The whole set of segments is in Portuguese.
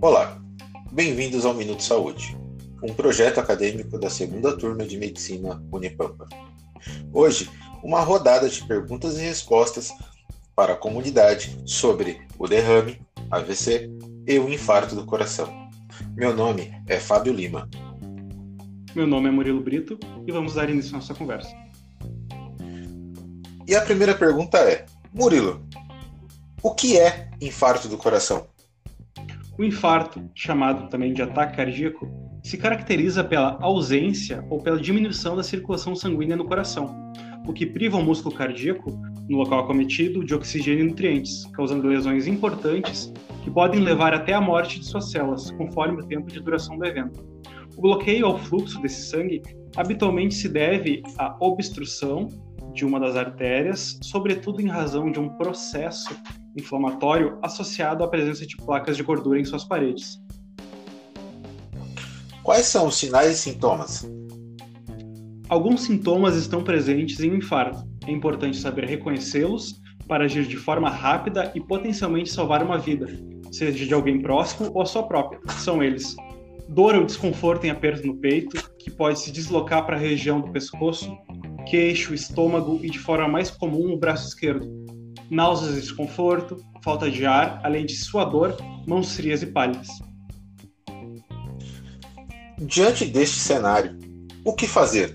Olá, bem-vindos ao Minuto Saúde, um projeto acadêmico da segunda turma de Medicina Unipampa. Hoje, uma rodada de perguntas e respostas para a comunidade sobre o derrame, AVC e o infarto do coração. Meu nome é Fábio Lima. Meu nome é Murilo Brito e vamos dar início à nossa conversa. E a primeira pergunta é: Murilo, o que é infarto do coração? O infarto, chamado também de ataque cardíaco, se caracteriza pela ausência ou pela diminuição da circulação sanguínea no coração, o que priva o músculo cardíaco, no local acometido, de oxigênio e nutrientes, causando lesões importantes que podem levar até a morte de suas células, conforme o tempo de duração do evento. O bloqueio ao fluxo desse sangue habitualmente se deve à obstrução de uma das artérias, sobretudo em razão de um processo inflamatório associado à presença de placas de gordura em suas paredes. Quais são os sinais e sintomas? Alguns sintomas estão presentes em um infarto. É importante saber reconhecê-los para agir de forma rápida e potencialmente salvar uma vida, seja de alguém próximo ou a sua própria. São eles: dor ou desconforto em aperto no peito, que pode se deslocar para a região do pescoço, queixo, estômago e, de forma mais comum, o braço esquerdo. Náuseas e desconforto, falta de ar, além de suador, mãos frias e pálidas. Diante deste cenário, o que fazer?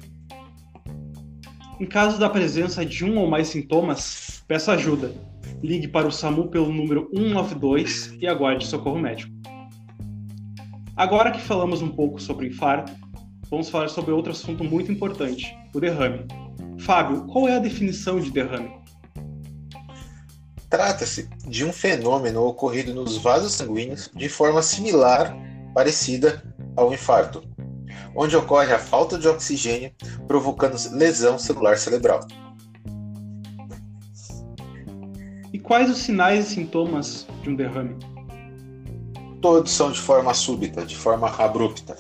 Em caso da presença de um ou mais sintomas, peça ajuda. Ligue para o SAMU pelo número 192 e aguarde socorro médico. Agora que falamos um pouco sobre infarto, vamos falar sobre outro assunto muito importante, o derrame. Fábio, qual é a definição de derrame? Trata-se de um fenômeno ocorrido nos vasos sanguíneos de forma similar, parecida ao infarto, onde ocorre a falta de oxigênio, provocando lesão celular cerebral. E quais os sinais e sintomas de um derrame? Todos são de forma súbita, de forma abrupta.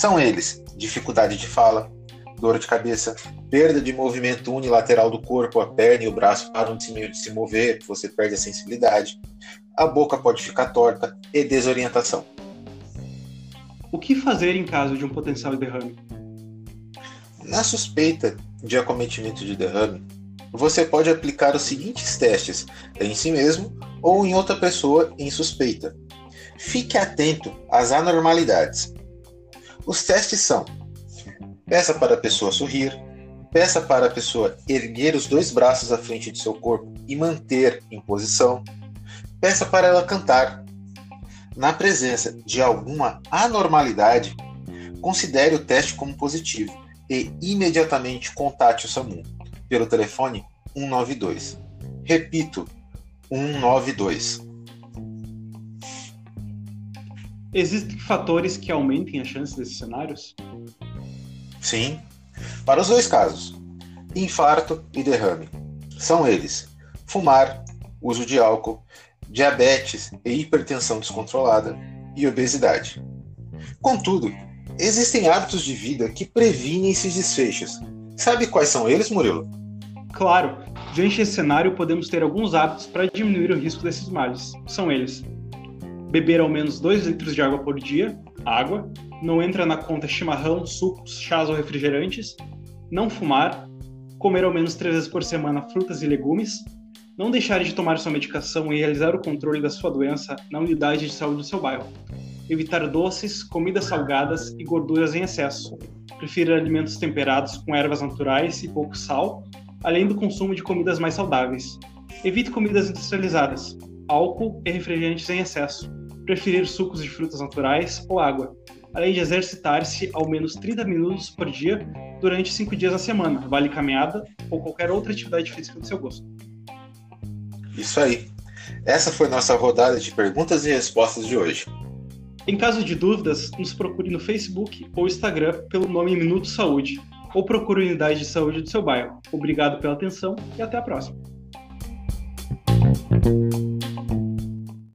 São eles: dificuldade de fala, dor de cabeça, perda de movimento unilateral do corpo, a perna e o braço param de se mover, você perde a sensibilidade, a boca pode ficar torta e desorientação. O que fazer em caso de um potencial derrame? Na suspeita de acometimento de derrame, você pode aplicar os seguintes testes em si mesmo ou em outra pessoa em suspeita. Fique atento às anormalidades. Os testes são: peça para a pessoa sorrir, peça para a pessoa erguer os dois braços à frente de seu corpo e manter em posição, peça para ela cantar. Na presença de alguma anormalidade, considere o teste como positivo e imediatamente contate o SAMU pelo telefone 192. Repito, 192. Existem fatores que aumentem a chance desses cenários? Sim, para os dois casos, infarto e derrame. São eles: fumar, uso de álcool, diabetes e hipertensão descontrolada e obesidade. Contudo, existem hábitos de vida que previnem esses desfechos. Sabe quais são eles, Murilo? Claro, diante desse cenário podemos ter alguns hábitos para diminuir o risco desses males. São eles: beber ao menos 2 litros de água por dia, água, não entra na conta chimarrão, sucos, chás ou refrigerantes, não fumar, comer ao menos três vezes por semana frutas e legumes, não deixar de tomar sua medicação e realizar o controle da sua doença na unidade de saúde do seu bairro. Evitar doces, comidas salgadas e gorduras em excesso. Prefira alimentos temperados com ervas naturais e pouco sal, além do consumo de comidas mais saudáveis. Evite comidas industrializadas, álcool e refrigerantes em excesso. Preferir sucos de frutas naturais ou água além de exercitar-se ao menos 30 minutos por dia durante 5 dias na semana, vale caminhada ou qualquer outra atividade física do seu gosto. Isso aí. Essa foi nossa rodada de perguntas e respostas de hoje. Em caso de dúvidas, nos procure no Facebook ou Instagram pelo nome Minuto Saúde ou procure a unidade de saúde do seu bairro. Obrigado pela atenção e até a próxima.